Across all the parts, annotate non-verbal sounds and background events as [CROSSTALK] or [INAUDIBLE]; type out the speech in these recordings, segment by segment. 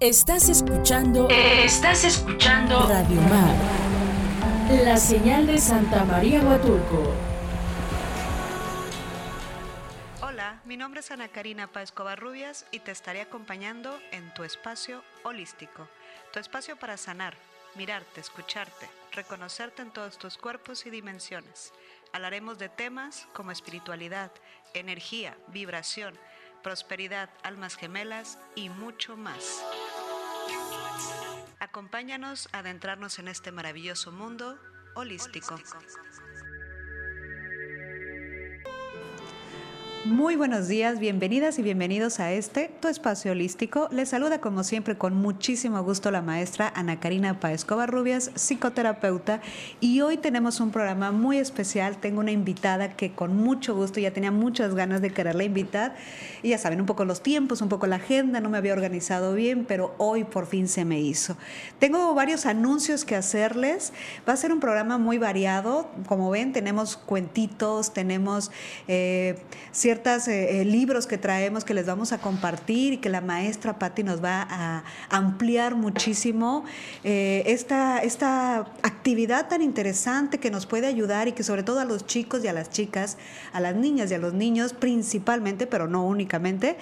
Estás escuchando. Estás escuchando. Radio Mar. La señal de Santa María Huatulco. Hola, mi nombre es Ana Karina Páez Covarrubias y te estaré acompañando en tu espacio holístico. Tu espacio para sanar, mirarte, escucharte, reconocerte en todos tus cuerpos y dimensiones. Hablaremos de temas como espiritualidad, energía, vibración, prosperidad, almas gemelas y mucho más. Acompáñanos a adentrarnos en este maravilloso mundo holístico. Muy buenos días, bienvenidas y bienvenidos a este, tu espacio holístico. Les saluda como siempre con muchísimo gusto la maestra Ana Karina Paez Covarrubias, psicoterapeuta, y hoy tenemos un programa muy especial. Tengo una invitada que con mucho gusto, ya tenía muchas ganas de quererla invitar, y ya saben, un poco los tiempos, un poco la agenda, no me había organizado bien, pero hoy por fin se me hizo. Tengo varios anuncios que hacerles. Va a ser un programa muy variado. Como ven, tenemos cuentitos, tenemos eh, ciertos eh, eh, libros que traemos que les vamos a compartir y que la maestra Patti nos va a ampliar muchísimo eh, esta, esta actividad tan interesante que nos puede ayudar y que sobre todo a los chicos y a las chicas, a las niñas y a los niños principalmente, pero no únicamente,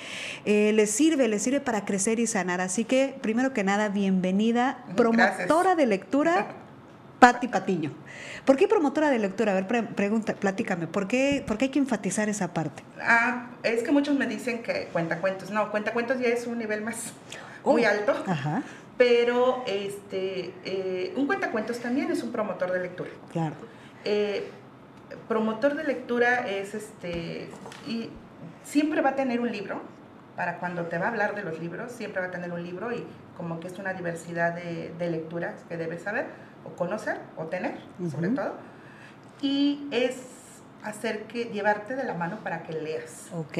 les sirve, les sirve para crecer y sanar. Así que, primero que nada, bienvenida, promotora de lectura, [LAUGHS] Patti Patiño. ¿Por qué promotora de lectura? A ver, pregunta, platícame, ¿por qué, ¿por qué hay que enfatizar esa parte? Ah, es que muchos me dicen que cuenta cuentos. No, cuenta cuentos ya es un nivel más muy oh, alto. Ajá. Pero este, eh, un cuentacuentos también es un promotor de lectura. Claro. Eh, promotor de lectura es este, y siempre va a tener un libro, para cuando te va a hablar de los libros, siempre va a tener un libro y como que es una diversidad de, de lecturas que debes saber o conocer o tener, sobre todo. Y es hacer que llevarte de la mano para que leas. Ok.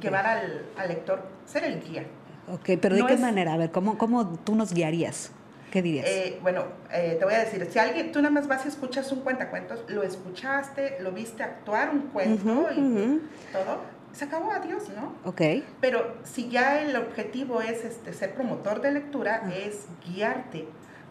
Llevar al, al, lector, ser el guía. Ok, pero ¿de qué manera? A ver, ¿cómo, ¿cómo tú nos guiarías? ¿Qué dirías? Eh, bueno, eh, te voy a decir, si alguien, tú nada más vas y escuchas un cuentacuentos, lo escuchaste, lo viste actuar un cuento y todo, se acabó, adiós, ¿no? Ok. Pero si ya el objetivo es este, ser promotor de lectura, es guiarte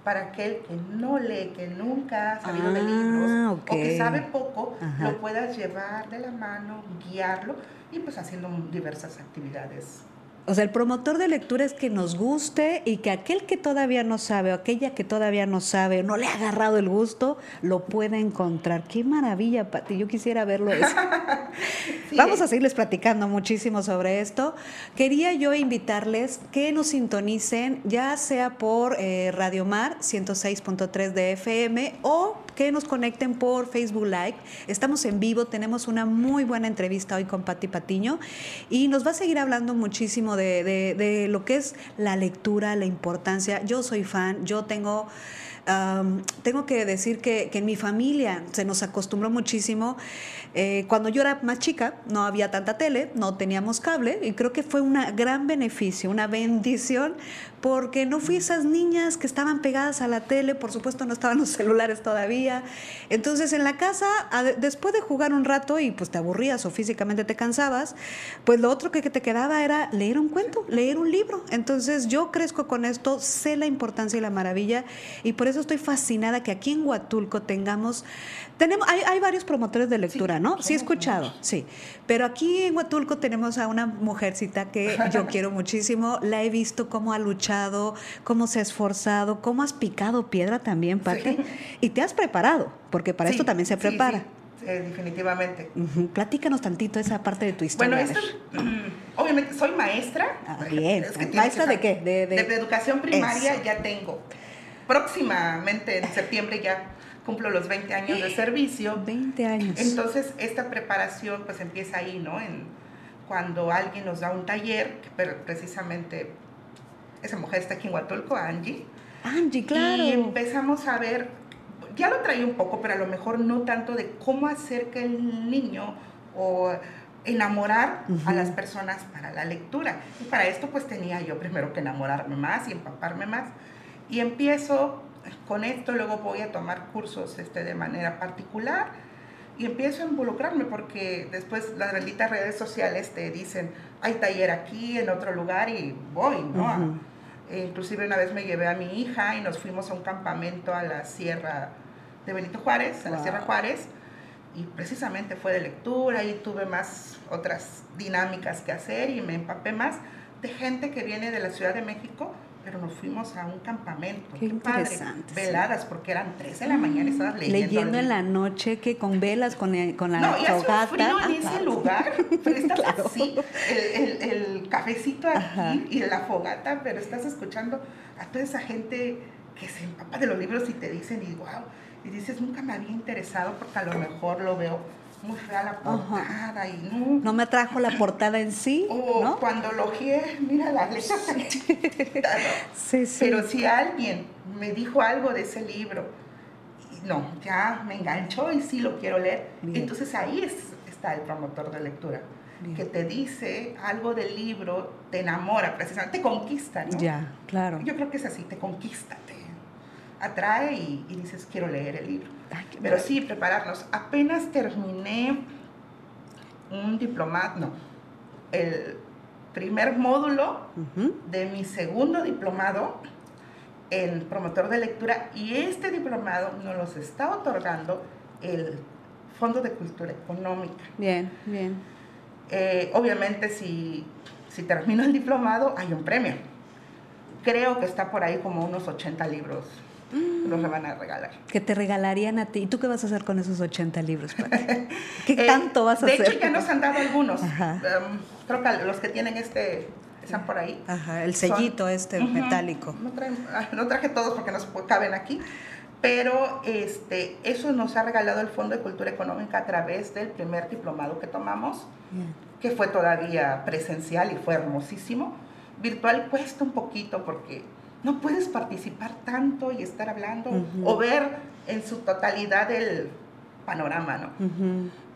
para aquel que no lee, que nunca ha sabido de libros ah, o que sabe poco, lo puedas llevar de la mano, guiarlo y pues haciendo diversas actividades o sea, el promotor de lectura es que nos guste y que aquel que todavía no sabe o aquella que todavía no sabe o no le ha agarrado el gusto, lo pueda encontrar. Qué maravilla, Pati. Yo quisiera verlo eso. [LAUGHS] Vamos a seguirles platicando muchísimo sobre esto. Quería yo invitarles que nos sintonicen, ya sea por eh, Radio Mar 106.3 de FM o que nos conecten por Facebook Live. Estamos en vivo, tenemos una muy buena entrevista hoy con Pati Patiño y nos va a seguir hablando muchísimo de, lo que es la lectura, la importancia. Yo soy fan, yo tengo... tengo que decir que, que, en mi familia se nos acostumbró muchísimo eh, cuando yo era más chica, no había tanta tele, no teníamos cable y creo que fue un gran beneficio, una bendición, porque no fui esas niñas que estaban pegadas a la tele, por supuesto no estaban los celulares todavía. Entonces en la casa, después de jugar un rato y pues te aburrías o físicamente te cansabas, pues lo otro que te quedaba era leer un cuento, leer un libro. Entonces yo crezco con esto, sé la importancia y la maravilla y por eso estoy fascinada que aquí en Huatulco tengamos tenemos, hay, hay varios promotores de lectura, ¿no? Sí, he escuchado, sí. Pero aquí en Huatulco tenemos a una mujercita que yo [LAUGHS] quiero muchísimo. La he visto cómo ha luchado, cómo se ha esforzado, cómo has picado piedra también, Pati. Y te has preparado, porque para esto también se prepara. definitivamente. Platícanos tantito esa parte de tu historia. Bueno, esto, [CLEARS THROAT] obviamente soy maestra. Ah, bien. ¿Maestra de qué? De, de, educación primaria ya tengo. Próximamente, en septiembre ya cumplo los 20 años de servicio. 20 años. Entonces, esta preparación pues empieza ahí, ¿no? En, cuando alguien nos da un taller, que precisamente esa mujer está aquí en Huatulco, Angie. Angie, claro. Y empezamos a ver, ya lo traía un poco, pero a lo mejor no tanto de cómo hacer que el niño o enamorar a las personas para la lectura. Y para esto pues tenía yo primero que enamorarme más y empaparme más. Y empiezo con esto luego voy a tomar cursos este, de manera particular y empiezo a involucrarme porque después las benditas redes sociales te dicen, hay taller aquí, en otro lugar y voy, ¿no? Eh, inclusive una vez me llevé a mi hija y nos fuimos a un campamento a la sierra de Benito Juárez, a la Sierra Juárez, y precisamente fue de lectura y tuve más otras dinámicas que hacer y me empapé más de gente que viene de la Ciudad de México pero nos fuimos a un campamento. Qué, interesante. Veladas, porque eran 3 de la mañana estabas leyendo. Leyendo en la noche, que con velas, con, con la no, y hace frío en ese lugar, [LAUGHS] pero estás así, el, el, el, cafecito aquí y la fogata, pero estás escuchando a toda esa gente que se empapa de los libros y te dicen, y wow, y dices, nunca me había interesado porque a lo mejor lo veo muy fea la portada y no. No me atrajo la portada en sí. O cuando lo mira la letra [LAUGHS] sí, sí. Pero si alguien me dijo algo de ese libro, no, ya me enganchó y sí lo quiero leer, entonces ahí está el promotor de lectura. que te dice algo del libro, te enamora precisamente, te conquista, ¿no? Ya, claro. Yo creo que es así, te conquista, te atrae y, y dices, quiero leer el libro. Pero sí, prepararnos. Apenas terminé un diplomado, no, el primer módulo de mi segundo diplomado en promotor de lectura y este diplomado nos los está otorgando el Fondo de Cultura Económica. Bien, bien. Eh, obviamente si, si termino el diplomado hay un premio. Creo que está por ahí como unos 80 libros los van a regalar. Que te regalarían a ti. ¿Y tú qué vas a hacer con esos 80 libros, [LAUGHS] ¿Qué eh, tanto vas a hacer? De hecho, ya nos han dado algunos. Um, creo que los que tienen este están por ahí. Ajá, el sellito este metálico. Ah, no, traje todos porque no caben aquí, pero este, eso nos ha regalado el Fondo de Cultura Económica a través del primer diplomado que tomamos, que fue todavía presencial y fue hermosísimo. Virtual cuesta un poquito porque no puedes participar tanto y estar hablando o ver en su totalidad el panorama, ¿no?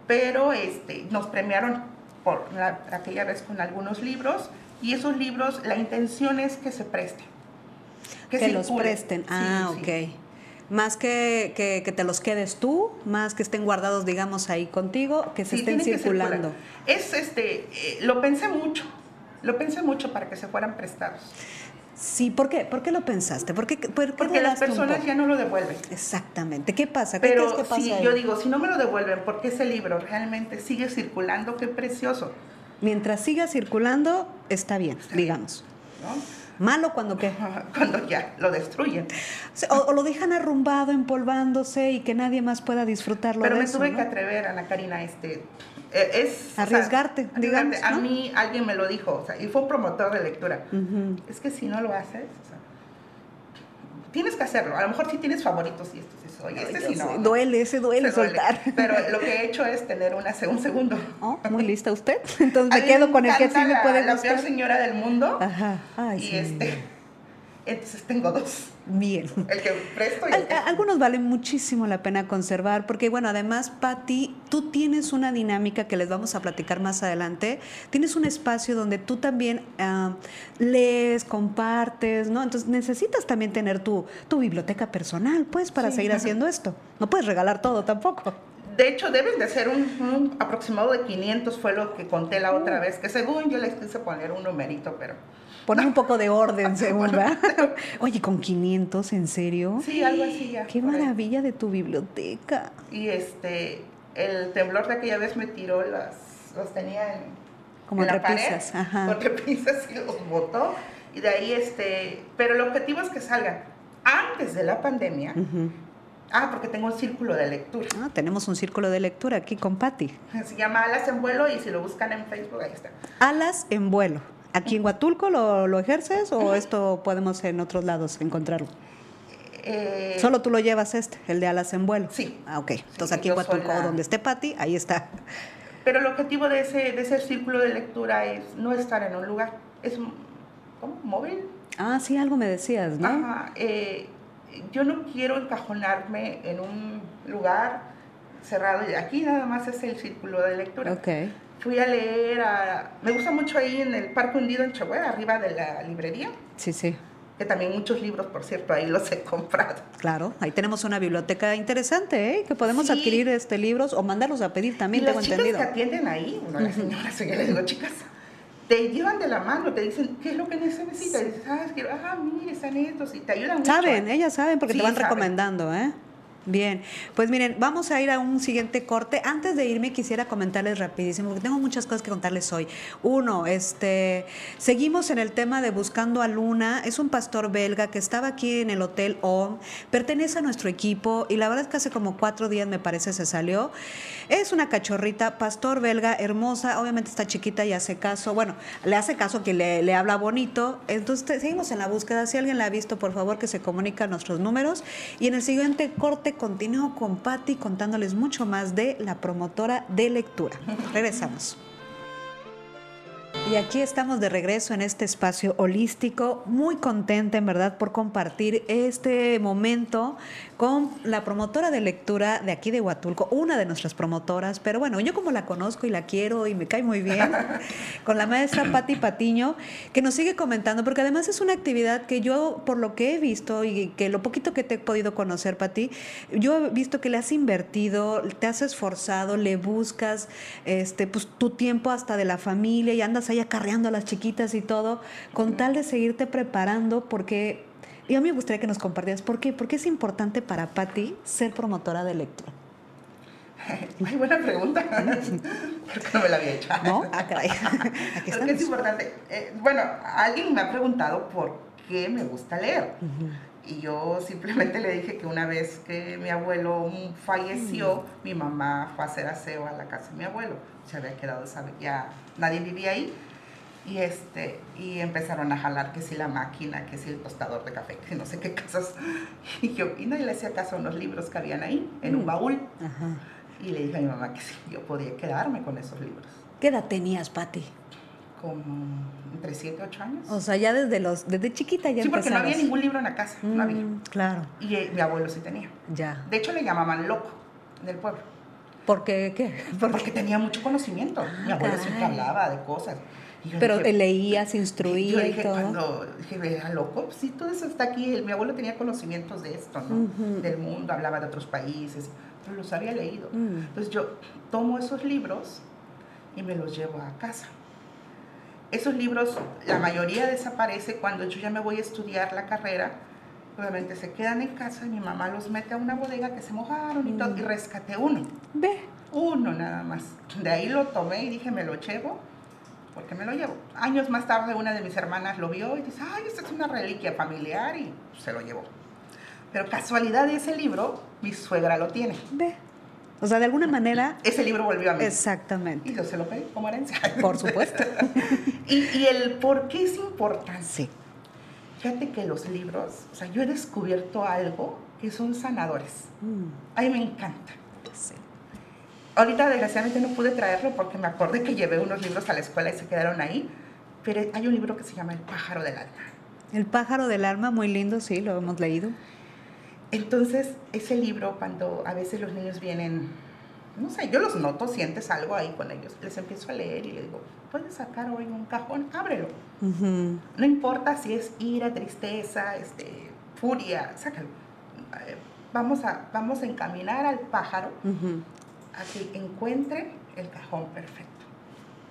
Pero este, nos premiaron por aquella vez con algunos libros y esos libros, la intención es que se presten. Que, los presten. Ah, ok. Más que, que, te los quedes tú, más que estén guardados, digamos, ahí contigo, que se estén circulando. es este, eh, lo pensé mucho, lo pensé mucho para que se fueran prestados. Sí, ¿por qué? ¿Por qué lo pensaste? ¿Por qué, Porque las personas ya no lo devuelven. Exactamente. ¿Qué pasa? ¿Qué Pero que pasa yo digo, si no me lo devuelven, porque ese libro realmente sigue circulando, qué precioso. Mientras siga circulando, está bien, digamos. Malo cuando qué? [LAUGHS] Cuando ya lo destruyen. O, lo dejan arrumbado, empolvándose y que nadie más pueda disfrutarlo. Pero me tuve que atrever, Ana Karina, este, es arriesgarte, digamos. A mí alguien me lo dijo, o sea, y fue un promotor de lectura. Es que si no lo haces, o sea, tienes que hacerlo. A lo mejor sí tienes favoritos y esto sí oye, este sí no. Duele, ese duele soltar. Pero lo que he hecho es tener una, un segundo. [LAUGHS] Oh, muy lista usted. [LAUGHS] Entonces me quedo con el que sí me puede gustar. La peor señora del mundo. Ajá. Ay, y este entonces tengo dos. Bien. El que presto y Algunos valen muchísimo la pena conservar, porque bueno, además, Patti, tú tienes una dinámica que les vamos a platicar más adelante. Tienes un espacio donde tú también ah, lees, compartes, ¿no? Entonces necesitas también tener tu, tu biblioteca personal, pues, para seguir haciendo esto. No puedes regalar todo tampoco. De hecho, deben de ser un, aproximado de 500, fue lo que conté la otra uh. vez, que según yo les quise poner un numerito, pero Poner un poco de orden, [LAUGHS] según, ¿verdad? [LAUGHS] Oye, con 500, ¿en serio? Sí, algo así ya. Qué maravilla de tu biblioteca. Y este, el temblor de aquella vez me tiró las, los tenía en, Como en la pared, con repisas y los botó. Y de ahí, este, pero el objetivo es que salgan antes de la pandemia. Ah, porque tengo un círculo de lectura. Ah, tenemos un círculo de lectura aquí con Patti. Se llama Alas en Vuelo y si lo buscan en Facebook, ahí está. Alas en Vuelo. ¿Aquí en Huatulco lo, ejerces o esto podemos en otros lados encontrarlo? Eh, Solo tú lo llevas este, el de alas en vuelo. Sí. Ah, ok. Entonces aquí en Huatulco, donde esté Patti, ahí está. Pero el objetivo de ese, de ese círculo de lectura es no estar en un lugar, es ¿cómo? móvil. Ah, sí, algo me decías, ¿no? Ajá. Eh, yo no quiero encajonarme en un lugar cerrado. Aquí nada más es el círculo de lectura. Ok fui a leer, a, me gusta mucho ahí en el Parque Hundido en Chihuahua, arriba de la librería. Sí, sí. Que también muchos libros, por cierto, ahí los he comprado. Claro, ahí tenemos una biblioteca interesante, ¿eh? Que podemos adquirir este libros o mandarlos a pedir también, y tengo las chicas que atienden ahí, bueno, las señoras, yo les digo chicas, te llevan de la mano, te dicen, ¿qué es lo que necesitas? Y dices, ah, quiero, ah, mire, están estos, y te ayudan mucho. Saben, ¿eh? ellas saben porque Sí, te van saben. recomendando, ¿eh? Bien, pues miren, vamos a ir a un siguiente corte. Antes de irme quisiera comentarles rapidísimo, porque tengo muchas cosas que contarles hoy. Uno, este, seguimos en el tema de Buscando a Luna. Es un pastor belga que estaba aquí en el Hotel OM, pertenece a nuestro equipo y la verdad es que hace como cuatro días me parece se salió. Es una cachorrita, pastor belga, hermosa, obviamente está chiquita y hace caso, bueno, le hace caso que le, le habla bonito. Entonces seguimos en la búsqueda. Si alguien la ha visto, por favor que se comunique a nuestros números. Y en el siguiente corte continúo con Patti contándoles mucho más de la promotora de lectura. [LAUGHS] Regresamos. Y aquí estamos de regreso en este espacio holístico, muy contenta en verdad por compartir este momento con la promotora de lectura de aquí de Huatulco, una de nuestras promotoras, pero bueno, yo como la conozco y la quiero y me cae muy bien, [LAUGHS] con la maestra Patti Patiño, que nos sigue comentando, porque además es una actividad que yo, por lo que he visto y que lo poquito que te he podido conocer, Patti, yo he visto que le has invertido, te has esforzado, le buscas este, pues, tu tiempo hasta de la familia y andas ahí acarreando a las chiquitas y todo, con tal de seguirte preparando, porque y a mí me gustaría que nos compartieras por qué, por qué es importante para Patti ser promotora de lectura. [LAUGHS] Ay, buena pregunta. [LAUGHS] Porque no me la había hecho. ¿No? Ah, caray. [LAUGHS] Aquí Porque es estamos. importante. Eh, bueno, alguien me ha preguntado por qué me gusta leer. Y yo simplemente le dije que una vez que mi abuelo falleció, mi mamá fue a hacer aseo a la casa de mi abuelo. Se había quedado, sabe, ya nadie vivía ahí. Y, este, y empezaron a jalar que si la máquina, que si el tostador de café, que no sé qué cosas. [LAUGHS] Y yo, y nadie le hacía caso a unos libros que habían ahí, en un Mm. baúl. Ajá. Y le dije a mi mamá que sí, yo podía quedarme con esos libros. ¿Qué edad tenías, Patti? Como entre 7 y 8 años. O sea, ya desde los desde chiquita ya sí, porque no había ningún libro en la casa, no había. Mm, Claro, Y eh, mi abuelo sí tenía. ya. De hecho, le llamaban loco en el pueblo, ¿Por qué? ¿Qué? ¿Por porque qué? tenía mucho conocimiento. mi abuelo siempre hablaba de cosas. Pero dije- leías, yo instruía y dije, todo. cuando dije, ¿era loco? Sí, todo eso está aquí. El- Mi abuelo tenía conocimientos de esto, ¿no? Ujú. Del mundo, hablaba de otros países, pero los había leído. Mm. Entonces yo tomo esos libros y me los llevo a casa. Esos libros, la mayoría desaparece cuando yo ya me voy a estudiar la carrera. Obviamente se quedan en casa y mi mamá los mete a una bodega que se mojaron y todo, y rescaté uno, Ve. uno nada más. De ahí lo tomé y dije, me lo llevo, porque me lo llevo. Años más tarde una de mis hermanas lo vio y dice, ay, esta es una reliquia familiar y se lo llevó. Pero casualidad de ese libro, mi suegra lo tiene. Ve. O sea, de alguna manera, Ese libro volvió a mí. exactamente. Y yo se lo pedí como herencia. Por supuesto. [LAUGHS] y, y el por qué es importante. Sí. Fíjate que los libros, o sea, yo he descubierto algo que son sanadores. Mm, A mí me encanta. sí. Ahorita desgraciadamente no pude traerlo porque me acordé que llevé unos libros a la escuela y se quedaron ahí. Pero hay un libro que se llama El pájaro del alma. El pájaro del alma, muy lindo, sí, lo hemos leído. Entonces, ese libro, cuando a veces los niños vienen, no sé, yo los noto, sientes algo ahí con ellos, les empiezo a leer y les digo, puedes sacar hoy un cajón, ábrelo. Ujú. No importa si es ira, tristeza, este, furia, sácalo. Eh, Vamos a, vamos a encaminar al pájaro Ujú. a que encuentre el cajón perfecto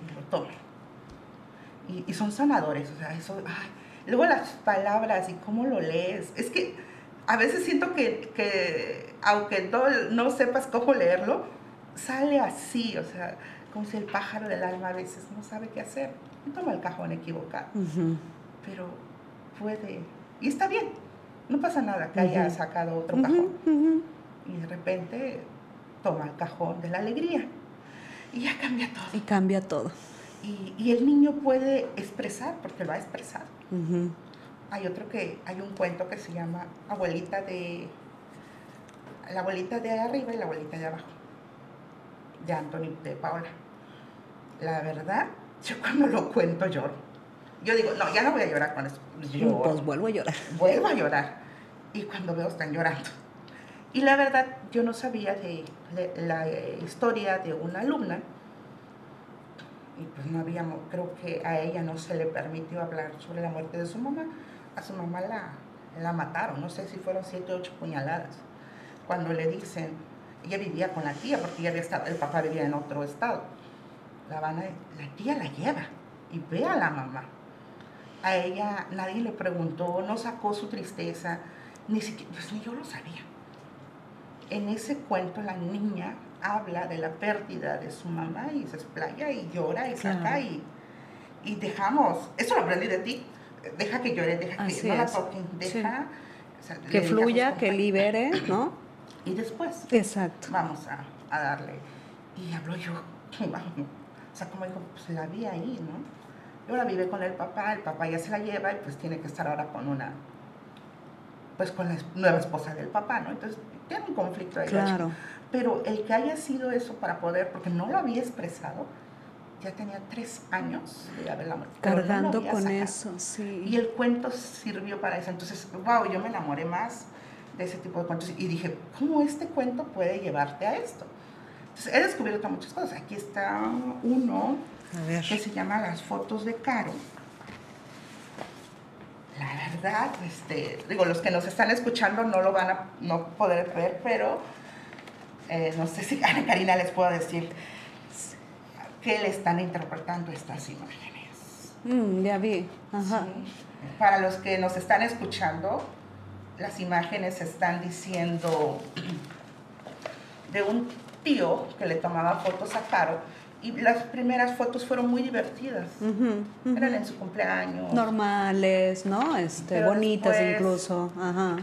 y lo tome. Y, y son sanadores, o sea, eso, ay, luego las palabras y cómo lo lees, es que a veces siento que, que aunque no, no sepas cómo leerlo, sale así, o sea, como si el pájaro del alma a veces no sabe qué hacer. Y toma el cajón equivocado, pero puede, y está bien, no pasa nada que haya sacado otro cajón. y de repente toma el cajón de la alegría y ya cambia todo. Y cambia todo. Y, y el niño puede expresar porque lo ha expresado. Hay otro que, hay un cuento que se llama Abuelita de, la abuelita de arriba y la abuelita de abajo, de Anthony de Paola. La verdad, yo cuando lo cuento lloro. Yo digo, no, ya no voy a llorar con eso. Lloro Pues vuelvo a llorar. vuelvo a llorar. Y cuando veo están llorando. Y la verdad, yo no sabía de, la eh, historia de una alumna. Y pues no habíamos, creo que a ella no se le permitió hablar sobre la muerte de su mamá. A su mamá la, la mataron, no sé si fueron siete o ocho puñaladas. Cuando le dicen, ella vivía con la tía, porque ella había estado, el papá vivía en otro estado. La, van la tía la lleva y ve a la mamá. A ella nadie le preguntó, no sacó su tristeza, ni siquiera, pues ni yo lo sabía. En ese cuento la niña habla de la pérdida de su mamá y se explaya y llora y saca y, y, dejamos, eso lo aprendí de ti, deja que llore, deja que no la toquen, deja... que fluya, que libere, ¿no? Y después Exacto. vamos a, a darle. Y habló yo, [LAUGHS] o sea, como dijo, pues la vi ahí, ¿no? Y ahora vive con el papá, el papá ya se la lleva y pues tiene que estar ahora con una, pues con la nueva esposa del papá, ¿no? Entonces tiene un conflicto ahí. Claro. Pero el que haya sido eso para poder, porque no lo había expresado, ya tenía tres años de haberla Cargando con eso, sí. Y el cuento sirvió para eso. Entonces, wow, yo me enamoré más de ese tipo de cuentos y dije, ¿cómo este cuento puede llevarte a esto? Entonces, he descubierto muchas cosas. Aquí está uno que se llama Las fotos de Caro. La verdad, este, digo, los que nos están escuchando no lo van a no poder ver, pero eh, no sé si [LAUGHS] Ana Karina les puedo decir qué le están interpretando estas imágenes. Mm, ya vi. Para los que nos están escuchando, las imágenes están diciendo [CLEARS THROAT] de un tío que le tomaba fotos a Caro y las primeras fotos fueron muy divertidas. Eran en su cumpleaños. Normales, ¿no? Este, bonitas incluso.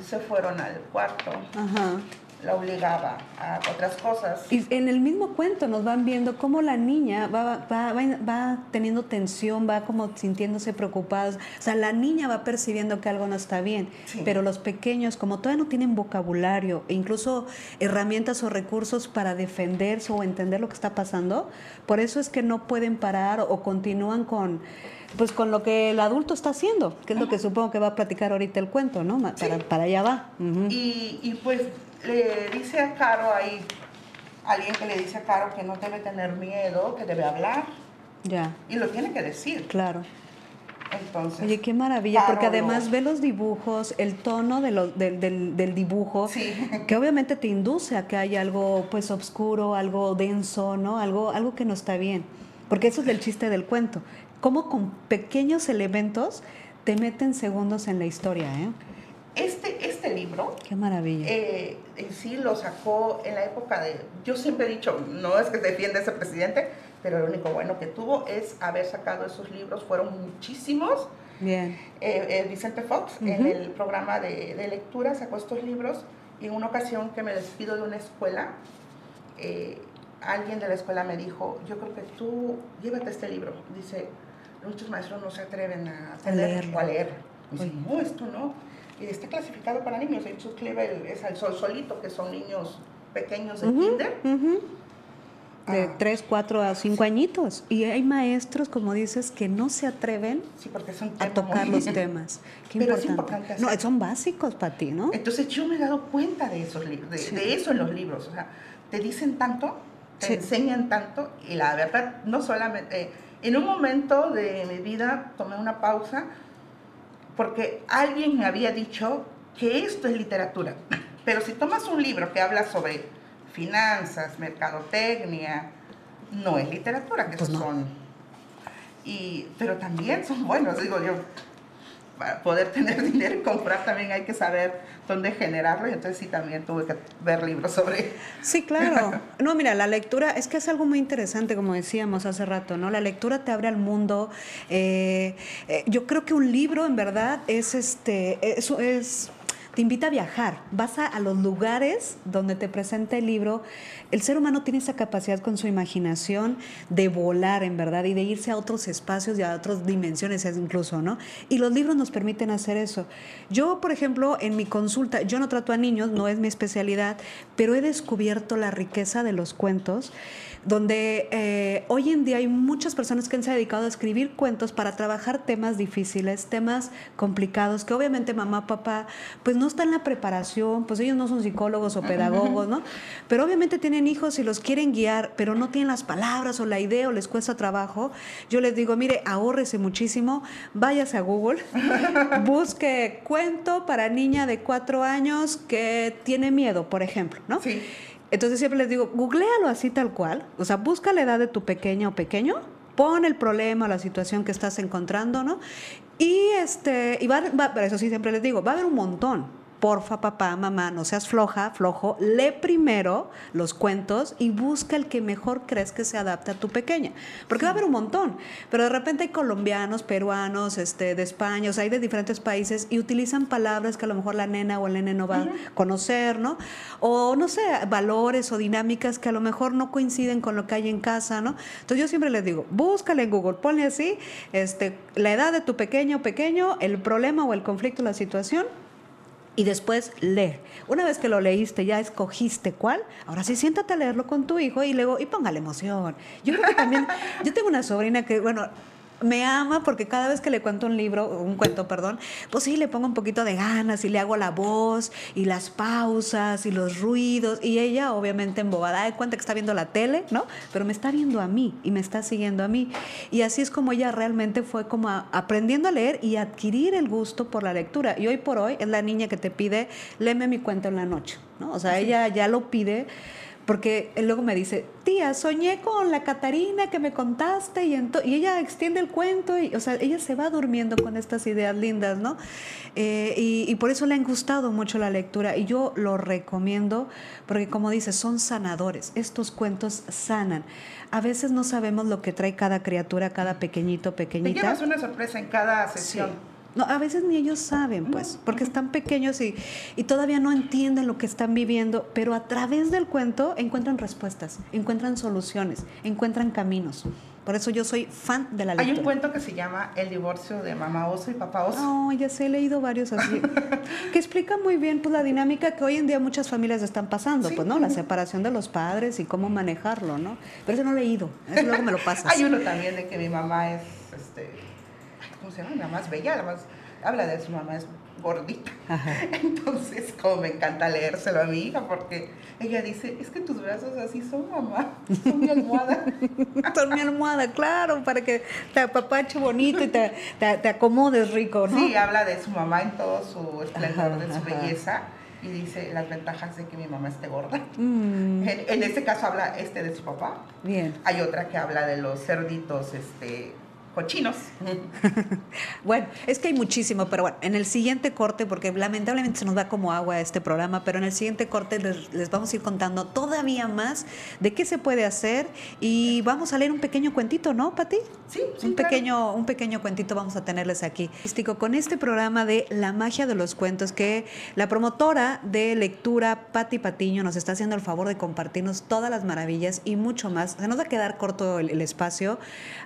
Se fueron al cuarto. Ajá la obligaba a otras cosas. Y en el mismo cuento nos van viendo cómo la niña va, va, va, teniendo tensión, va como sintiéndose preocupada. O sea, la niña va percibiendo que algo no está bien, pero los pequeños, como todavía no tienen vocabulario e incluso herramientas o recursos para defenderse o entender lo que está pasando, por eso es que no pueden parar o continúan con pues con lo que el adulto está haciendo, que es lo que supongo que va a platicar ahorita el cuento, ¿no? Para, para allá va. y, y, pues le dice a Caro ahí, alguien que le dice a Caro que no debe tener miedo, que debe hablar. Ya. Y lo tiene que decir. Claro. Entonces, Oye, qué maravilla, porque además ve los dibujos, el tono de lo, del, del, dibujo, que obviamente te induce a que haya algo pues oscuro, algo denso, ¿no? Algo, algo que no está bien. Porque eso es el chiste del cuento. Cómo con pequeños elementos te meten segundos en la historia, ¿eh? Este, este libro... Qué maravilla. Eh, en sí lo sacó en la época de... Yo siempre he dicho, no es que defienda a ese presidente, pero lo único bueno que tuvo es haber sacado esos libros. Fueron muchísimos. Bien. Eh, eh, Vicente Fox, en el programa de, de, lectura, sacó estos libros. Y en una ocasión que me despido de una escuela, alguien de la escuela me dijo, yo creo que tú llévate este libro. Dice, muchos maestros no se atreven a, leerlo. O a leerlo. Dice, no, esto no y está clasificado para niños. El es el sol solito, que son niños pequeños de kinder. De 3, 4 a 5 añitos. Y hay maestros, como dices, que no se atreven a tocar los [LAUGHS] temas. Qué Pero importante. es importante. No, son básicos para ti, ¿no? Entonces yo me he dado cuenta de, esos de, de eso en los libros. O sea, te dicen tanto, te enseñan tanto, y la verdad, no solamente... en un momento de mi vida tomé una pausa porque alguien me había dicho que esto es literatura. Pero si tomas un libro que habla sobre finanzas, mercadotecnia, no es literatura, que pues son... Y, pero también son buenos, digo yo, para poder tener [LAUGHS] dinero y comprar también hay que saber dónde generarlo y entonces sí también tuve que ver libros sobre [LAUGHS] sí claro. No mira la lectura es que es algo muy interesante como decíamos hace rato no la lectura te abre al mundo eh, eh, yo creo que un libro en verdad es este es te invita a viajar, vas a, los lugares donde te presenta el libro. El ser humano tiene esa capacidad con su imaginación de volar, en verdad, y de irse a otros espacios y a otras dimensiones incluso, ¿no? Y los libros nos permiten hacer eso. Yo, por ejemplo, en mi consulta, yo no trato a niños, no es mi especialidad, pero he descubierto la riqueza de los cuentos donde eh, hoy en día hay muchas personas que se han dedicado a escribir cuentos para trabajar temas difíciles, temas complicados, que obviamente mamá, papá, pues no están en la preparación, pues ellos no son psicólogos o pedagogos, ¿no? Pero obviamente tienen hijos y los quieren guiar, pero no tienen las palabras o la idea o les cuesta trabajo. Yo les digo, mire, ahórrese muchísimo, váyase a Google, [LAUGHS] busque cuento para niña de cuatro años que tiene miedo, por ejemplo, ¿no? Sí. Entonces siempre les digo, googlealo así tal cual, o sea, busca la edad de tu pequeña o pequeño pon el problema, la situación que estás encontrando, ¿no? Y, este, y va, va, eso sí siempre les digo, va a haber un montón porfa, papá, mamá, no seas floja, flojo, lee primero los cuentos y busca el que mejor crees que se adapte a tu pequeña. Porque va a haber un montón, pero de repente hay colombianos, peruanos, este, de España, o sea, hay de diferentes países y utilizan palabras que a lo mejor la nena o el nene no va a conocer, ¿no? O no sé, valores o dinámicas que a lo mejor no coinciden con lo que hay en casa, ¿no? Entonces yo siempre les digo, búscale en Google, ponle así, este, la edad de tu pequeño o pequeño, el problema o el conflicto, la situación y después lee. Una vez que lo leíste, ya escogiste cuál, ahora sí siéntate a leerlo con tu hijo y luego, y ponga la emoción. Yo creo que también, yo tengo una sobrina que, bueno, me ama porque cada vez que le cuento un libro, un cuento, perdón, pues sí, le pongo un poquito de ganas y le hago la voz y las pausas y los ruidos y ella obviamente embobada, de cuenta que está viendo la tele, ¿no? Pero me está viendo a mí y me está siguiendo a mí. Y así es como ella realmente fue como aprendiendo a leer y adquirir el gusto por la lectura. Y hoy por hoy es la niña que te pide, léeme mi cuento en la noche, ¿no? O sea, ella ya lo pide porque luego me dice, tía, soñé con la Catarina que me contaste y, y ella extiende el cuento, y, o sea, ella se va durmiendo con estas ideas lindas, ¿no? Eh, y, por eso le han gustado mucho la lectura y yo lo recomiendo porque como dice, son sanadores, estos cuentos sanan. A veces no sabemos lo que trae cada criatura, cada pequeñito, pequeñita. Te llevas una sorpresa en cada sesión. No, a veces ni ellos saben, pues, porque están pequeños y, y, todavía no entienden lo que están viviendo, pero a través del cuento encuentran respuestas, encuentran soluciones, encuentran caminos. Por eso yo soy fan de la lectura. Hay un cuento que se llama El divorcio de mamá oso y papá oso. No, ya sé, he leído varios así. [LAUGHS] que explica muy bien pues, la dinámica que hoy en día muchas familias están pasando, pues, ¿no? La separación de los padres y cómo manejarlo, ¿no? Pero eso no he leído, eso luego me lo [LAUGHS] pasas. Hay uno también de que mi mamá es, este, ¿cómo se llama? La más bella, la más, habla de su mamá, es gordita. [LAUGHS] Entonces, como me encanta leérselo a mi hija, porque ella dice, es que tus brazos así son, mamá, son mi almohada. [LAUGHS] son mi almohada, claro, para que te apapache bonito y te, te, acomodes rico, ¿no? Sí, habla de su mamá en todo su esplendor, de su belleza. Y dice las ventajas de que mi mamá esté gorda. Mm. En, en, este caso habla este de su papá. Bien. Hay otra que habla de los cerditos, este, cochinos. [LAUGHS] bueno, es que hay muchísimo, pero bueno, en el siguiente corte, porque lamentablemente se nos va como agua este programa, pero en el siguiente corte les, vamos a ir contando todavía más de qué se puede hacer y vamos a leer un pequeño cuentito, ¿no, Pati? Sí, un pequeño un pequeño cuentito vamos a tenerles aquí. Con este programa de La magia de los cuentos que la promotora de lectura Pati Patiño nos está haciendo el favor de compartirnos todas las maravillas y mucho más. Se nos va a quedar corto el, espacio.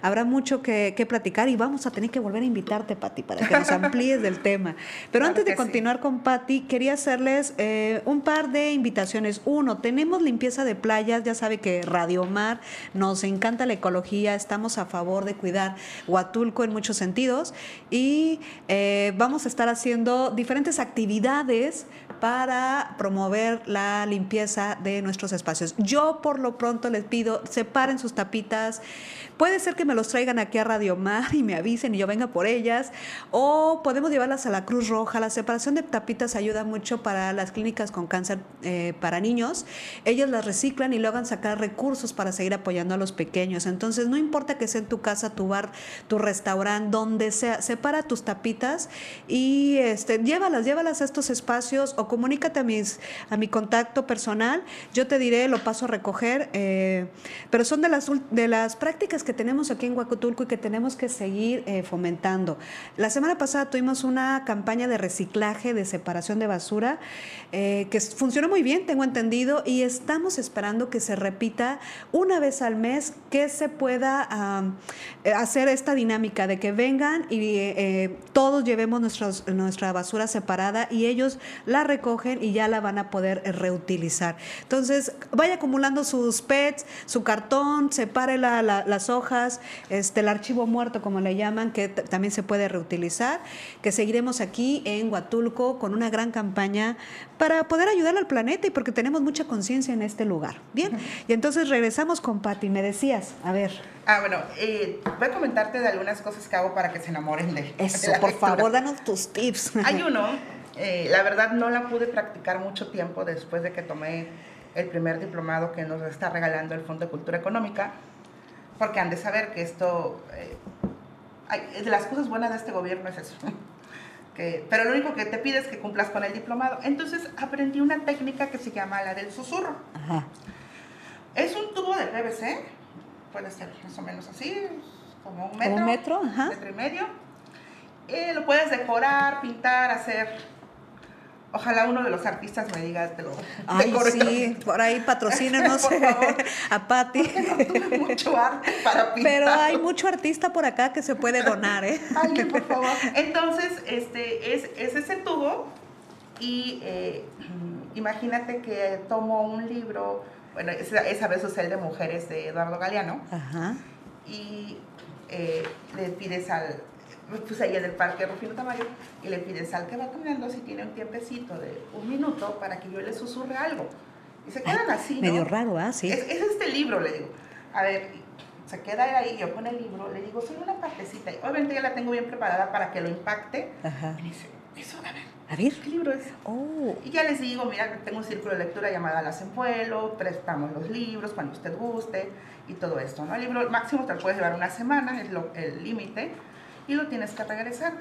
Habrá mucho que platicar y vamos a tener que volver a invitarte, Patti, para que nos [LAUGHS] amplíes del tema. Pero antes de continuar con Patti, quería hacerles eh, un par de invitaciones. Uno, tenemos limpieza de playas, ya sabe que Radio Mar nos encanta la ecología, estamos a favor de cuidar Huatulco en muchos sentidos y eh, vamos a estar haciendo diferentes actividades para promover la limpieza de nuestros espacios. Yo por lo pronto les pido, separen sus tapitas, Puede ser que me los traigan aquí a Radio Mar y me avisen y yo venga por ellas. O podemos llevarlas a la Cruz Roja. La separación de tapitas ayuda mucho para las clínicas con cáncer eh, para niños. Ellos las reciclan y luego sacar recursos para seguir apoyando a los pequeños. Entonces, no importa que sea en tu casa, tu bar, tu restaurante, donde sea, separa tus tapitas y este, llévalas, llévalas a estos espacios o comunícate a, mis, a mi contacto personal. Yo te diré, lo paso a recoger. Eh, pero son de las, de las prácticas que que tenemos aquí en Huacotulco y que tenemos que seguir eh, fomentando. La semana pasada tuvimos una campaña de reciclaje, de separación de basura, eh, que funcionó muy bien, tengo entendido, y estamos esperando que se repita una vez al mes, que se pueda eh, hacer esta dinámica de que vengan y todos llevemos nuestra basura separada y ellos la recogen y ya la van a poder reutilizar. Entonces, vaya acumulando sus pets, su cartón, separe la, las hojas este, el archivo muerto, como le llaman, que también se puede reutilizar, que seguiremos aquí en Huatulco con una gran campaña para poder ayudar al planeta y porque tenemos mucha conciencia en este lugar. Bien, y entonces regresamos con Patti, me decías, a ver. Ah, bueno, eh, voy a comentarte de algunas cosas que hago para que se enamoren de [LAUGHS] Eso, por favor, danos tus tips. Hay uno, eh, la verdad no la pude practicar mucho tiempo después de que tomé el primer diplomado que nos está regalando el Fondo de Cultura Económica, porque han de saber que esto, eh, de las cosas buenas de este gobierno es eso. [LAUGHS] Que, pero lo único que te pide es que cumplas con el diplomado. Entonces aprendí una técnica que se llama la del susurro. Es un tubo de PVC, puede ser más o menos así, como un metro, un metro, metro y medio. Eh, lo puedes decorar, pintar, hacer Ojalá uno de los artistas me diga, te lo Ay, sí, por ahí patrocínenos [LAUGHS] [LAUGHS] a Patti. No tuve mucho arte para [LAUGHS] pintar. Pero hay mucho artista por acá que se puede donar, ¿eh? Ay, por favor. Entonces, este, es, es ese tubo y eh, imagínate que tomo un libro, bueno, esa, esa vez es el de Mujeres de Eduardo Galeano, Ajá. y eh, le pides al, pues ahí en el parque Rufino Tamayo y le pides al que va caminando si tiene un tiempecito de un minuto para que yo le susurre algo. Y se quedan así, ¿no? Medio raro, ¿ah? Sí. Es, es, este libro, le digo. A ver, se queda ahí, yo con el libro, le digo, soy una partecita. Y obviamente ya la tengo bien preparada para que lo impacte. Ajá. Y dice, eso, a ver. A ver. ¿Qué libro es? Oh. Y ya les digo, mira, tengo un círculo de lectura llamada Las en Vuelo, prestamos los libros cuando usted guste y todo esto, ¿no? El libro máximo te lo puedes llevar una semana, es el límite y lo tienes que regresar.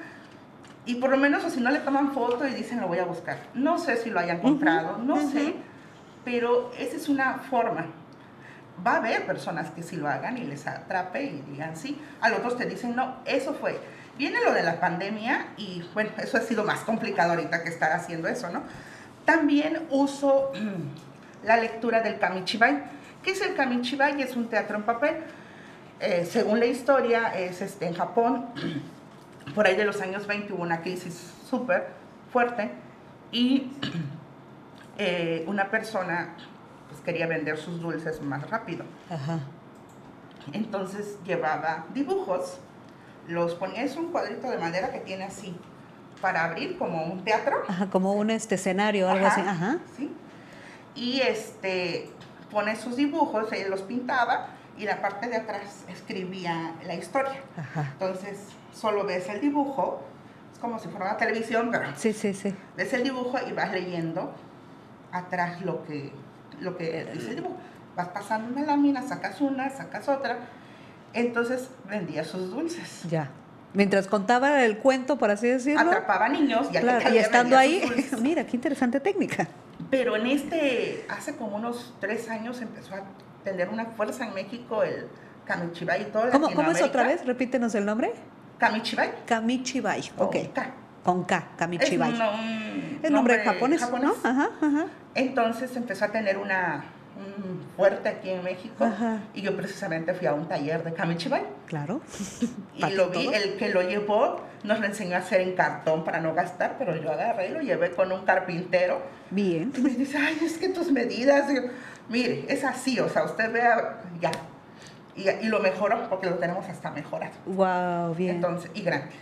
Y por lo menos, o si no le toman foto y dicen lo voy a buscar. No sé si lo hayan comprado, no sé, pero esa es una forma. Va a haber personas que sí lo hagan y les atrape y digan sí. A otros te dicen no, eso fue. Viene lo de la pandemia y bueno, eso ha sido más complicado ahorita que estar haciendo eso, ¿no? También uso la lectura del kamichibai. ¿Qué es el kamichibai? Es un teatro en papel eh, según la historia, es este, en Japón, por ahí de los años 20 hubo una crisis súper fuerte y [CLEARS THROAT] eh, una persona pues, quería vender sus dulces más rápido. Entonces llevaba dibujos, los ponía, es un cuadrito de madera que tiene así, para abrir como un teatro. como un este, escenario, algo así. Ajá. ¿sí? Y este, pone sus dibujos, él los pintaba y la parte de atrás escribía la historia. Entonces, solo ves el dibujo, es como si fuera una televisión, pero sí, sí, sí. ves el dibujo y vas leyendo atrás lo que, lo que dice el dibujo. Vas pasando una lámina, sacas una, sacas otra. Entonces vendía sus dulces. Ya. Mientras contaba el cuento, por así decirlo. Atrapaba niños y, y estando ahí, [LAUGHS] mira, qué interesante técnica. Pero en este, hace como unos tres años empezó a tener una fuerza en México el Kamichibai y todo ¿Cómo, ¿Cómo es otra vez? Repítenos el nombre. Kamichibai. Kamichibai, ok. Con K. Con K, Kamichibai. Es un, el nombre, japonés, ¿no? Ajá, ajá. Entonces empezó a tener una un fuerte aquí en México ajá. y yo precisamente fui a un taller de Kamichibai. Claro. [LAUGHS] y lo vi, el que lo llevó nos lo enseñó a hacer en cartón para no gastar, pero yo agarré y lo llevé con un carpintero. Bien. Y me dice, ay, es que tus medidas... Mire, es así, o sea, usted vea, ya. Y, y lo mejoró porque lo tenemos hasta mejorado. Wow, bien. Entonces, y grande.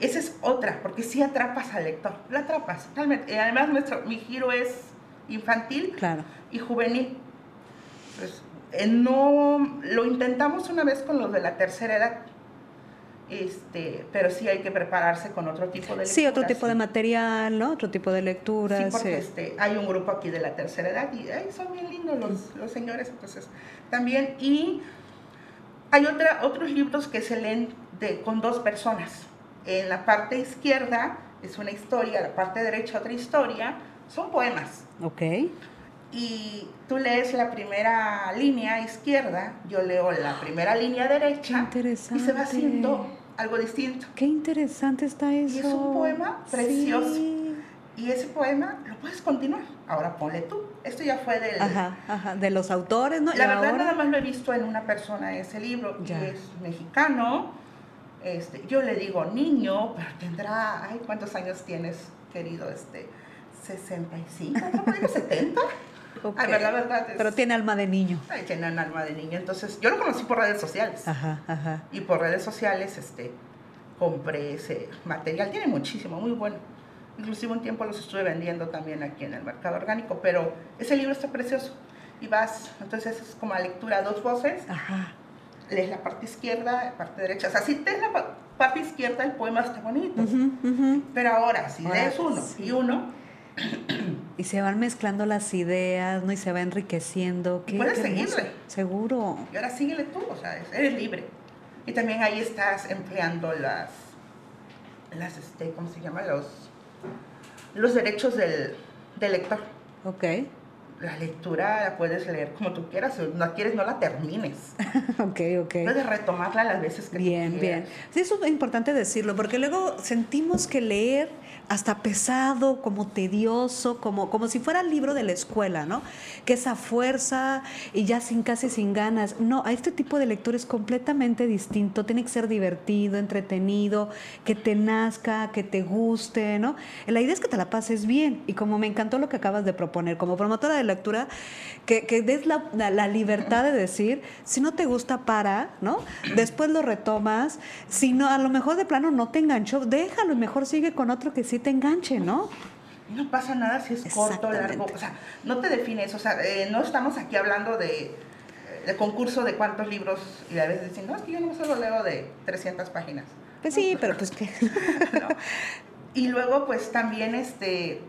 Esa es otra, porque si atrapas al lector, lo atrapas, realmente. Además, nuestro, mi giro es infantil claro. y juvenil. Pues, eh, no, lo intentamos una vez con los de la tercera edad, este, pero sí hay que prepararse con otro tipo de lectura. Sí, otro tipo de material, ¿no? Otro tipo de lectura. Sí, porque Este, hay un grupo aquí de la tercera edad y ay, son bien lindos los, los, señores, entonces también. Y hay otra, otros libros que se leen de, con dos personas. En la parte izquierda es una historia, la parte derecha otra historia, son poemas. Ok. Y tú lees la primera línea izquierda, yo leo la primera línea derecha y se va haciendo algo distinto. Qué interesante está eso. Y es un poema precioso. Sí. Y ese poema lo puedes continuar. Ahora ponle tú. Esto ya fue del, ajá, ajá, de los autores, ¿no? La verdad ahora? nada más lo he visto en una persona ese libro, ya. y es mexicano. Este, yo le digo niño, pero tendrá, ay, ¿cuántos años tienes, querido? Este, 65, ¿no? 70. Okay. Ay, la verdad es, Pero tiene alma de niño. Ay, tiene alma de niño. Entonces, yo lo conocí por redes sociales. Ajá, ajá. Y por redes sociales, este, compré ese material. Tiene muchísimo, muy bueno. Inclusive un tiempo los estuve vendiendo también aquí en el mercado orgánico, pero ese libro está precioso. Y vas, entonces es como a lectura a dos voces. Ajá. Lees la parte izquierda, la parte derecha. O sea, si lees la parte izquierda, el poema está bonito. Uh -huh, uh -huh. Pero ahora, si lees uno sí. y uno, Y se van mezclando las ideas, ¿no? Y se va enriqueciendo. ¿Qué, Puedes seguirle. Seguro. Y ahora síguele tú, o sea, eres libre. Y también ahí estás empleando las, las este, ¿cómo se llama? Los, los derechos del, del lector. Ok la lectura la puedes leer como tú quieras, si no quieres no la termines. [LAUGHS] ok, ok. Puedes retomarla las veces que bien, tú Bien, bien. Sí, eso es importante decirlo, porque luego sentimos que leer hasta pesado, como tedioso, como, como si fuera el libro de la escuela, ¿no? Que esa fuerza y ya sin casi sin ganas. No, a este tipo de lectura es completamente distinto, tiene que ser divertido, entretenido, que te nazca, que te guste, ¿no? La idea es que te la pases bien y como me encantó lo que acabas de proponer, como promotora de lectura, que, que des la, la libertad de decir, si no te gusta, para, ¿no? Después lo retomas, si no, a lo mejor de plano no te enganchó, déjalo y mejor sigue con otro que sí te enganche, ¿no? No pasa nada si es corto, largo, o sea, no te defines, o sea, eh, no estamos aquí hablando de, de, concurso de cuántos libros y a veces dicen, no, es que yo no solo leo de 300 páginas. Pues sí, pero pues qué. [LAUGHS] Y luego, pues también, este,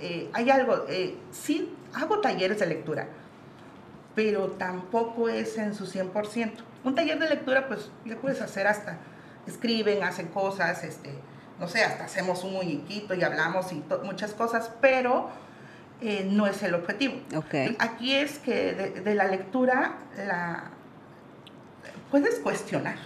eh, hay algo, eh, sí, hago talleres de lectura, pero tampoco es en su 100%. Un taller de lectura, pues, ya puedes hacer hasta, escriben, hacen cosas, este, no sé, hasta hacemos un muñequito y hablamos y muchas cosas, pero eh, no es el objetivo. Aquí es que de, la lectura la puedes cuestionar.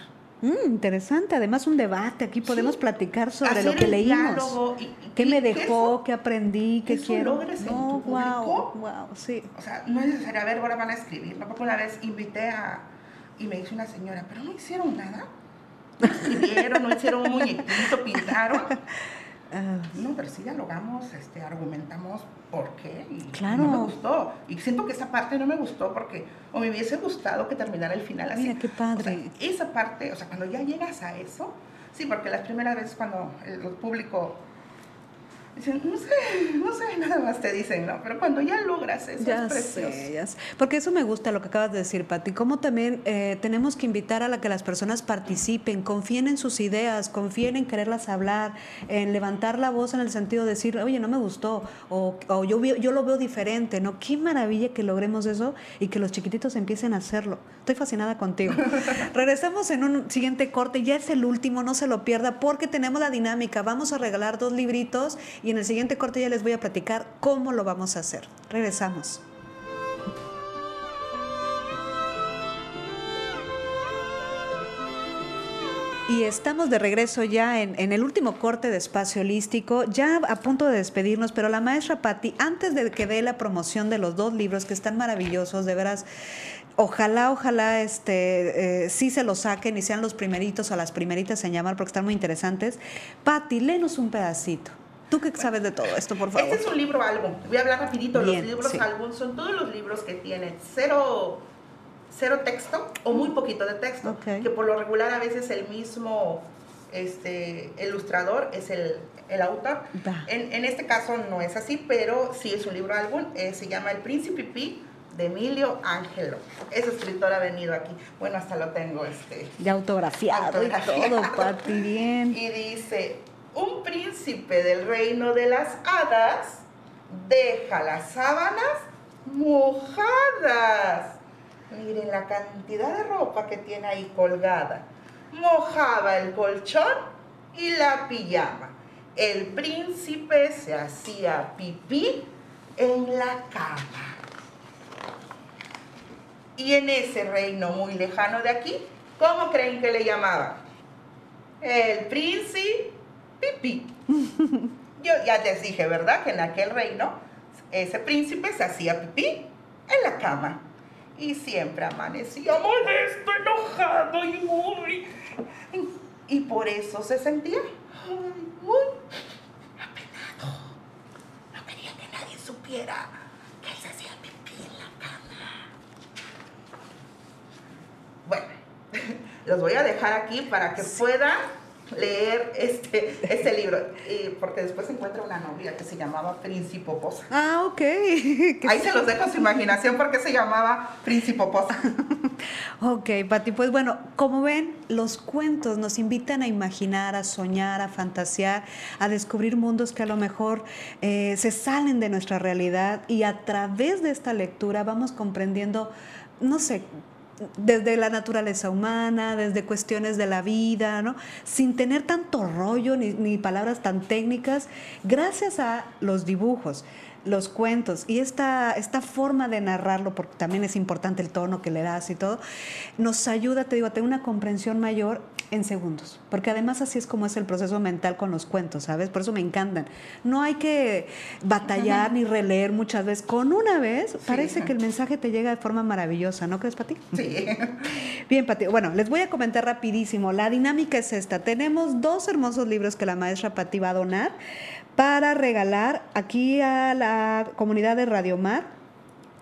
Mm, interesante, además un debate, aquí podemos platicar sobre lo que leímos. ¿Qué me dejó? ¿Qué aprendí? ¿Qué quiero? No, wow, wow, sí. O sea, no es necesario, a ver, ahora van a escribir. Tampoco una vez invité a, y me dice una señora, pero no hicieron nada no escribieron, no hicieron un muñequito, pintaron. [LAUGHS] Ah. no, pero sí dialogamos, este, argumentamos por qué y claro. no me gustó. Y siento que esa parte no me gustó porque o me hubiese gustado que terminara el final así. Mira, qué padre. esa parte, o sea, cuando ya llegas a eso, sí, porque las primeras veces cuando el público Dicen, no sé, no sé, [LAUGHS] nada más te dicen, ¿no? Pero cuando ya logras eso, ya es precioso. Sé, ya sé. Porque eso me gusta lo que acabas de decir, Pati. Cómo también eh, tenemos que invitar a la que las personas participen, confíen en sus ideas, confíen en quererlas hablar, en levantar la voz en el sentido de decir, oye, no me gustó, o, o yo, yo lo veo diferente, ¿no? Qué maravilla que logremos eso y que los chiquititos empiecen a hacerlo. Estoy fascinada contigo. [LAUGHS] Regresamos en un siguiente corte, ya es el último, no se lo pierda, porque tenemos la dinámica. Vamos a regalar dos libritos y en el siguiente corte ya les voy a platicar cómo lo vamos a hacer. Regresamos. Y estamos de regreso ya en, el último corte de espacio holístico, ya a punto de despedirnos, pero la maestra Patti, antes de que dé la promoción de los dos libros que están maravillosos, de veras, ojalá, ojalá este, eh, sí se los saquen y sean los primeritos o las primeritas en llamar porque están muy interesantes. Patti, léenos un pedacito. ¿Tú qué sabes de todo esto, por favor? Este es un libro álbum. Voy a hablar rapidito. los libros álbum son todos los libros que tienen cero, cero texto o muy poquito de texto. Que por lo regular a veces el mismo este, ilustrador es el, el autor. En, en, este caso no es así, pero sí es un libro álbum. Eh, se llama El Príncipe Pi de Emilio Ángelo. Ese escritor ha venido aquí. Bueno, hasta lo tengo este. Ya autografiado, autografiado. y todo, Pati, bien. [LAUGHS] Y dice, un príncipe del reino de las hadas deja las sábanas mojadas. Miren la cantidad de ropa que tiene ahí colgada. Mojaba el colchón y la pijama. El príncipe se hacía pipí en la cama. Y en ese reino muy lejano de aquí, ¿cómo creen que le llamaban? El príncipe pipí. Yo ya les dije, ¿verdad? Que en aquel reino ese príncipe se hacía pipí en la cama. Y siempre amanecía molesto, enojado y muy... Y por eso se sentía muy apenado. No quería que nadie supiera que él se hacía pipí en la cama. Bueno, [LAUGHS] los voy a dejar aquí para que puedan leer este, este libro, porque después encuentra una novia que se llamaba Principoposa. Ah, ok. [LAUGHS] Ahí se los dejo a su imaginación porque se llamaba Principoposa. [LAUGHS] ok, Pati, pues bueno, como ven, los cuentos nos invitan a imaginar, a soñar, a fantasear, a descubrir mundos que a lo mejor eh, se salen de nuestra realidad y a través de esta lectura vamos comprendiendo no sé, desde la naturaleza humana, desde cuestiones de la vida, ¿no? Sin tener tanto rollo ni, ni palabras tan técnicas, gracias a los dibujos los cuentos y esta, esta forma de narrarlo, porque también es importante el tono que le das y todo, nos ayuda, te digo, a tener una comprensión mayor en segundos, porque además así es como es el proceso mental con los cuentos, ¿sabes? Por eso me encantan. No hay que batallar ni releer muchas veces. Con una vez parece que el mensaje te llega de forma maravillosa, ¿no crees, Pati? Sí. [LAUGHS] Bien, Pati. Bueno, les voy a comentar rapidísimo. La dinámica es esta. Tenemos dos hermosos libros que la maestra Pati va a donar para regalar aquí a la comunidad de Radio Mar.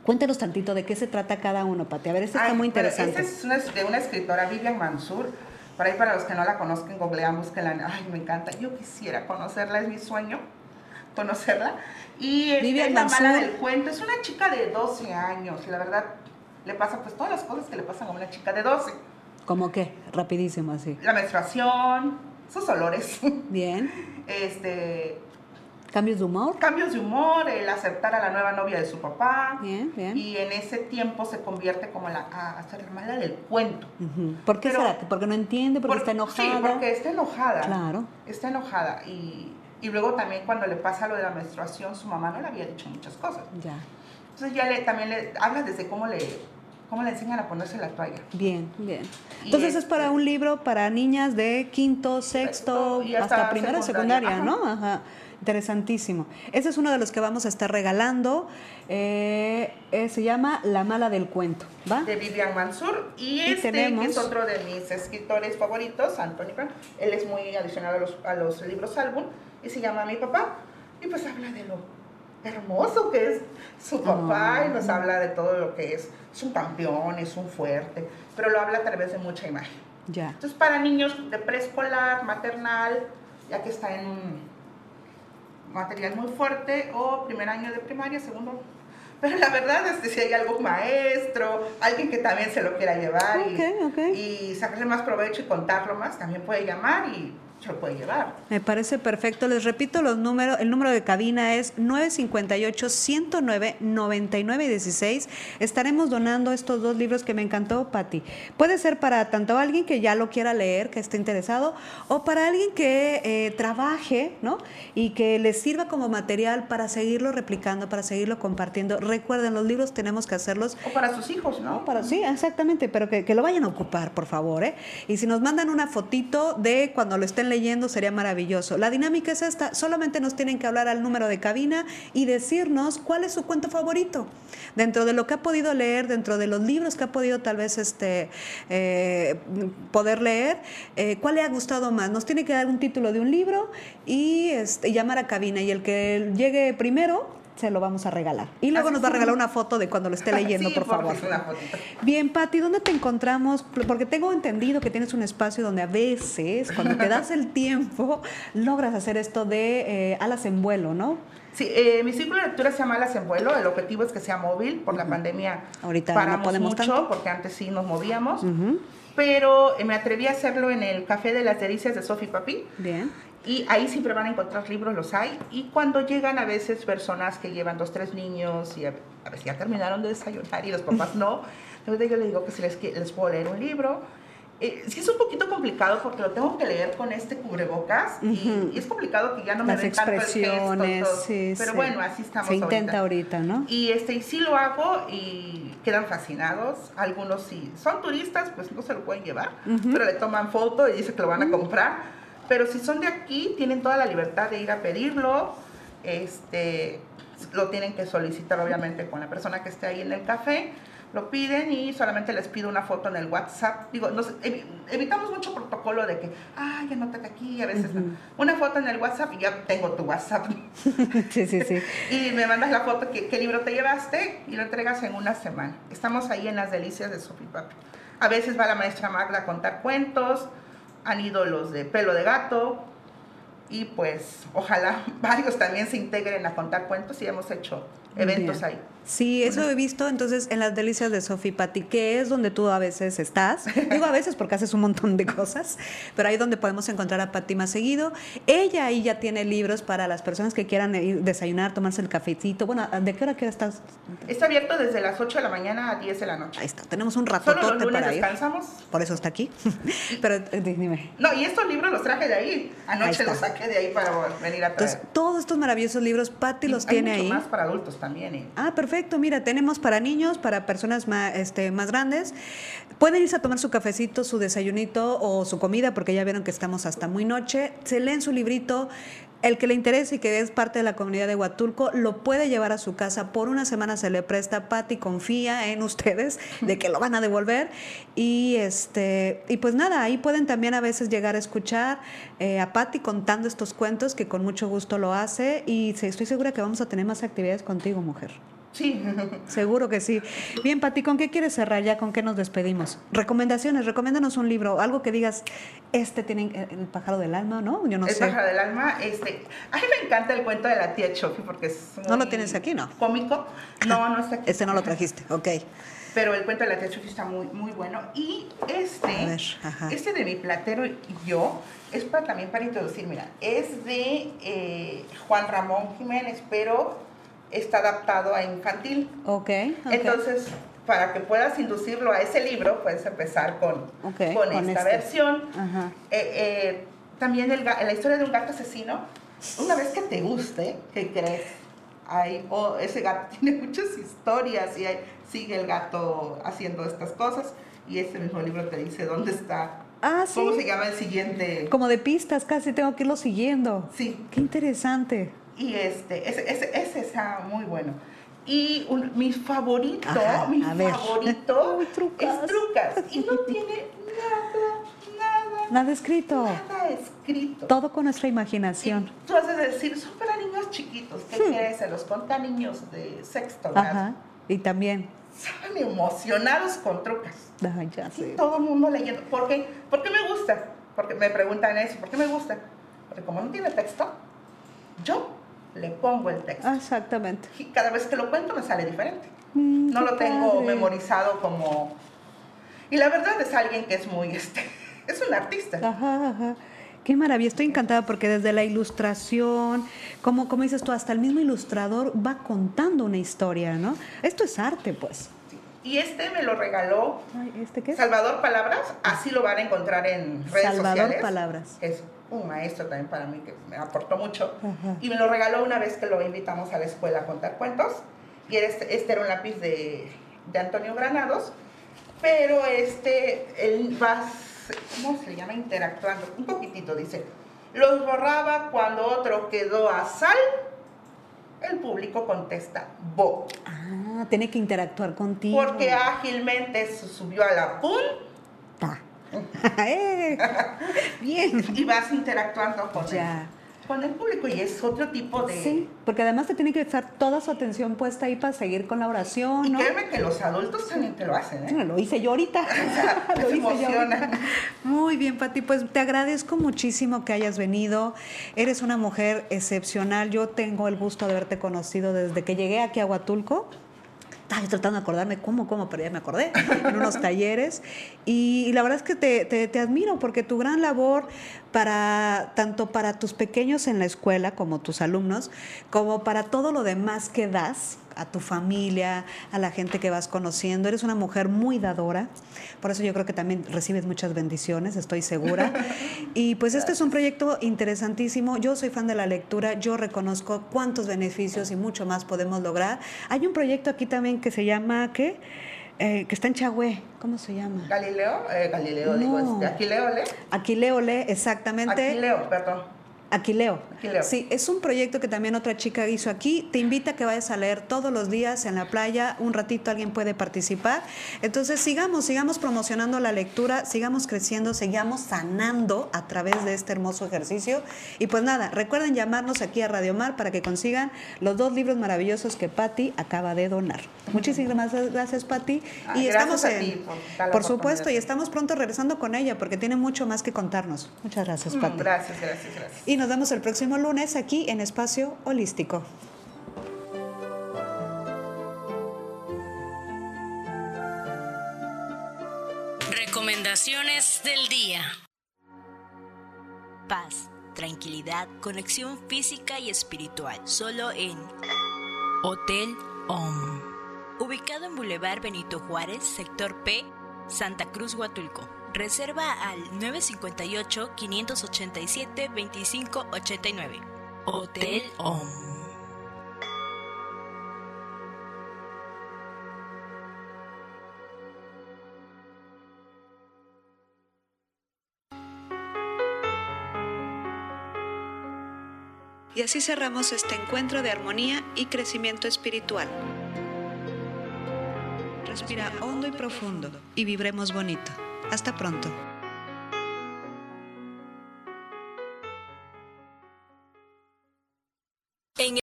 Cuéntenos tantito de qué se trata cada uno, Pati. A ver, este está muy interesante. Este es de una escritora, Vivian Mansur. Por ahí, para los que no la conozcan, googleamos que la. Ay, me encanta. Yo quisiera conocerla, es mi sueño conocerla. Y es la mala del cuento. Es una chica de 12 años. La verdad, le pasa pues todas las cosas que le pasan a una chica de 12. ¿Cómo qué? Rapidísimo así. La menstruación, sus olores. Bien. [LAUGHS] Este, ¿Cambios de humor? Cambios de humor, el aceptar a la nueva novia de su papá. Bien, bien. Y en ese tiempo se convierte como la, a, ser la mala del cuento. ¿Por qué será? ¿Porque no entiende? ¿Porque está enojada? Sí, porque está enojada. Claro. Está enojada. Y, y, luego también cuando le pasa lo de la menstruación, su mamá no le había dicho muchas cosas. Ya. Entonces ya le, también le habla desde cómo le, cómo le enseñan a ponerse la toalla. Bien, bien. Entonces es para este un libro para niñas de quinto, sexto, hasta, primera secundaria, secundaria ¿no? Ajá. Interesantísimo. Ese es uno de los que vamos a estar regalando. Eh, eh, se llama La mala del cuento, ¿va? De Vivian Mansur. Y, este que es otro de mis escritores favoritos, Anthony Brown. Él es muy adicional a los, a los libros álbum y se llama Mi papá. Y pues habla de lo hermoso que es su papá y nos habla de todo lo que es. Es un campeón, es un fuerte, pero lo habla a través de mucha imagen. Ya. Entonces, para niños de preescolar, maternal, ya que está en un material muy fuerte o primer año de primaria, segundo. Pero la verdad es que si hay algún maestro, alguien que también se lo quiera llevar y, y sacarle más provecho y contarlo más, también puede llamar y se lo puede llevar. Me parece perfecto. Les repito los números. El número de cabina es 958-109-9916. Estaremos donando estos dos libros que me encantó, Patti. Puede ser para tanto alguien que ya lo quiera leer, que esté interesado, o para alguien que eh, trabaje, ¿no? Y que les sirva como material para seguirlo replicando, para seguirlo compartiendo. Recuerden, los libros tenemos que hacerlos. O para sus hijos, ¿no? Para, sí, exactamente, pero que, que lo vayan a ocupar, por favor, ¿eh? Y si nos mandan una fotito de cuando lo estén leyendo sería maravilloso. La dinámica es esta, solamente nos tienen que hablar al número de cabina y decirnos cuál es su cuento favorito. Dentro de lo que ha podido leer, dentro de los libros que ha podido tal vez este, eh, poder leer, eh, cuál le ha gustado más. Nos tiene que dar un título de un libro y este, llamar a cabina y el que llegue primero se lo vamos a regalar. Y luego nos va a regalar una foto de cuando lo esté [LAUGHS] leyendo, por favor. Bien, Patti, ¿dónde te encontramos? Porque tengo entendido que tienes un espacio donde a veces, cuando te das el tiempo, [LAUGHS] logras hacer esto de eh, alas en vuelo, ¿no? Sí, eh, mi círculo de lectura se llama Alas en Vuelo. El objetivo es que sea móvil. Por la pandemia Ahorita paramos no podemos mucho, porque antes sí nos movíamos. Pero eh, me atreví a hacerlo en el Café de las Delicias de Sofi Papi. Bien. Y ahí siempre van a encontrar libros, los hay. Y cuando llegan a veces personas que llevan dos, tres niños y a, veces ya terminaron de desayunar y los papás no, [LAUGHS] entonces yo les digo que si les, les puedo leer un libro. Eh, sí es un poquito complicado porque lo tengo que leer con este cubrebocas y, es complicado que ya no me Las expresiones, tanto sí, pero bueno, así estamos Se intenta ahorita, ¿no? Y, este, y sí lo hago y quedan fascinados. Algunos sí son turistas, pues no se lo pueden llevar, pero le toman foto y dicen que lo van a comprar pero si son de aquí, tienen toda la libertad de ir a pedirlo. Este, lo tienen que solicitar obviamente con la persona que esté ahí en el café. Lo piden y solamente les pido una foto en el WhatsApp. Digo, nos, evitamos mucho protocolo de que, ya no aquí, a veces Una foto en el WhatsApp y ya tengo tu WhatsApp. [LAUGHS] sí, sí, sí. [LAUGHS] y me mandas la foto, qué, qué libro te llevaste y lo entregas en una semana. Estamos ahí en las delicias de Sofi Papi. A veces va la maestra Magda a contar cuentos, han ido los de pelo de gato, y pues ojalá [LAUGHS] varios también se integren a contar cuentos y hemos hecho eventos ahí. Sí, eso he visto entonces en las delicias de Sofi Patti, que es donde tú a veces estás. [LAUGHS] Digo a veces porque haces un montón de cosas, pero ahí donde podemos encontrar a Patti más seguido. Ella ahí ya tiene libros para las personas que quieran ir desayunar, tomarse el cafecito. Bueno, ¿de qué hora qué estás? Está abierto desde las 8 de la mañana a 10 de la noche. Ahí está, tenemos un rato Solo los lunes descansamos. Por eso está aquí. [LAUGHS] pero eh, dime. No, y estos libros los traje de ahí. Anoche los saqué de ahí para venir a traer. Entonces, todos estos maravillosos libros, Patti los tiene hay ahí. más para adultos también. ¿eh? Ah, perfecto mira, tenemos para niños, para personas más, este, más grandes. Pueden irse a tomar su cafecito, su desayunito o su comida, porque ya vieron que estamos hasta muy noche. Se leen su librito. El que le interese y que es parte de la comunidad de Huatulco lo puede llevar a su casa. Por una semana se le presta. Patti confía en ustedes de que lo van a devolver. Y este y pues nada, ahí pueden también a veces llegar a escuchar eh, a Patti contando estos cuentos que con mucho gusto lo hace. Y estoy segura que vamos a tener más actividades contigo, mujer. Sí. Seguro que sí. Bien, Pati, ¿con qué quieres cerrar ya? ¿Con qué nos despedimos? Recomendaciones, recomiéndanos un libro, algo que digas, este tiene el pájaro del alma, ¿no? Yo no el pájaro del alma, este, a mí me encanta el cuento de la tía Chofi porque es ¿No lo tienes aquí, no? Cómico. No, no está aquí. Este no lo trajiste, ok. Pero el cuento de la tía Chofi está muy, muy bueno. Y este, este de mi platero y yo, es para, también para introducir, mira, es de eh, Juan Ramón Jiménez, pero está adaptado a infantil. Ok. Entonces, para que puedas inducirlo a ese libro, puedes empezar con, con, esta este. versión. Eh, eh, también el, la historia de un gato asesino, una vez que te guste, ¿qué crees? Hay, oh, ese gato [LAUGHS] tiene muchas historias y sigue el gato haciendo estas cosas y este mismo libro te dice dónde está Ah, ¿Cómo se llama el siguiente? Como de pistas, casi tengo que irlo siguiendo. Sí. Qué interesante. Y este, ese, ese, ese está muy bueno. Y mi favorito, mi favorito [LAUGHS] es Trucas. Y no tiene nada, nada. Nada escrito. Nada escrito. Todo con nuestra imaginación. tú has de decir, son para niños chiquitos. ¿Qué quieres? Se los conta niños de sexto grado. Ajá. Y también. Saben emocionados con Trucas. Ah, ya sé. Y todo el mundo leyendo. ¿Por qué? ¿Por qué me gusta? Porque me preguntan eso. ¿Por qué me gusta? Porque como no tiene texto, yo le pongo el texto. Exactamente. Y cada vez que lo cuento me sale diferente. Mm, no lo tengo memorizado como... Y la verdad es alguien que es muy... [LAUGHS] Este, es un artista. Ajá, ajá. Qué maravilla, estoy encantada porque desde la ilustración, como, como dices tú, hasta el mismo ilustrador va contando una historia, ¿no? Esto es arte, pues. Y este me lo regaló ¿este qué Salvador Palabras, así lo van a encontrar en redes sociales. Salvador Palabras. Es un maestro también para mí que me aportó mucho. Y me lo regaló una vez que lo invitamos a la escuela a contar cuentos. Y este, este era un lápiz de, de, Antonio Granados. Pero este, él va, ¿cómo se llama? Interactuando. Un poquitito, dice. Los borraba cuando otro quedó a sal. El público contesta, bo. Ah, tiene que interactuar contigo. Porque ágilmente subió a la punta [LAUGHS] Eh, bien. Y vas interactuando con, con el público y es otro tipo de... Sí, porque además te tiene que estar toda su atención puesta ahí para seguir con la oración. Y créeme que los adultos también te lo hacen, ¿eh? lo hice yo ahorita. [LAUGHS] [LAUGHS] lo hice yo Muy bien, Pati, pues te agradezco muchísimo que hayas venido. Eres una mujer excepcional. Yo tengo el gusto de haberte conocido desde que llegué aquí a Huatulco estaba tratando de acordarme cómo, cómo, pero ya me acordé, en unos [LAUGHS] talleres. Y, la verdad es que te, te, te, admiro porque tu gran labor para tanto para tus pequeños en la escuela como tus alumnos, como para todo lo demás que das a tu familia, a la gente que vas conociendo. Eres una mujer muy dadora, por eso yo creo que también recibes muchas bendiciones, estoy segura. [LAUGHS] Y pues este es un proyecto interesantísimo. Yo soy fan de la lectura, yo reconozco cuántos beneficios y mucho más podemos lograr. Hay un proyecto aquí también que se llama, ¿qué? Eh, que está en Chagüe, ¿cómo se llama? Galileo, eh, Galileo, digo, este, Aquileo Le. Aquileo Le, exactamente. Aquileo, perdón. Aquileo. Aquileo. Sí, es un proyecto que también otra chica hizo aquí. Te invita a que vayas a leer todos los días en la playa. Un ratito alguien puede participar. Entonces sigamos, sigamos promocionando la lectura, sigamos creciendo, sigamos sanando a través de este hermoso ejercicio. Y pues nada, recuerden llamarnos aquí a Radio Mar para que consigan los dos libros maravillosos que Patti acaba de donar. Muchísimas gracias, Patti. Ah, y gracias estamos a en, ti por por supuesto, y estamos pronto regresando con ella porque tiene mucho más que contarnos. Muchas gracias, Mm, Patti. gracias, gracias, gracias. Y nos vemos el próximo lunes aquí en Espacio Holístico. Recomendaciones del día. Paz, tranquilidad, conexión física y espiritual. Solo en Hotel OM. Ubicado en Boulevard Benito Juárez, sector P, Santa Cruz, Huatulco. Reserva al 958-587-2589. Hotel OM. Y así cerramos este encuentro de armonía y crecimiento espiritual. Respira hondo y profundo y vibremos bonito. Hasta pronto.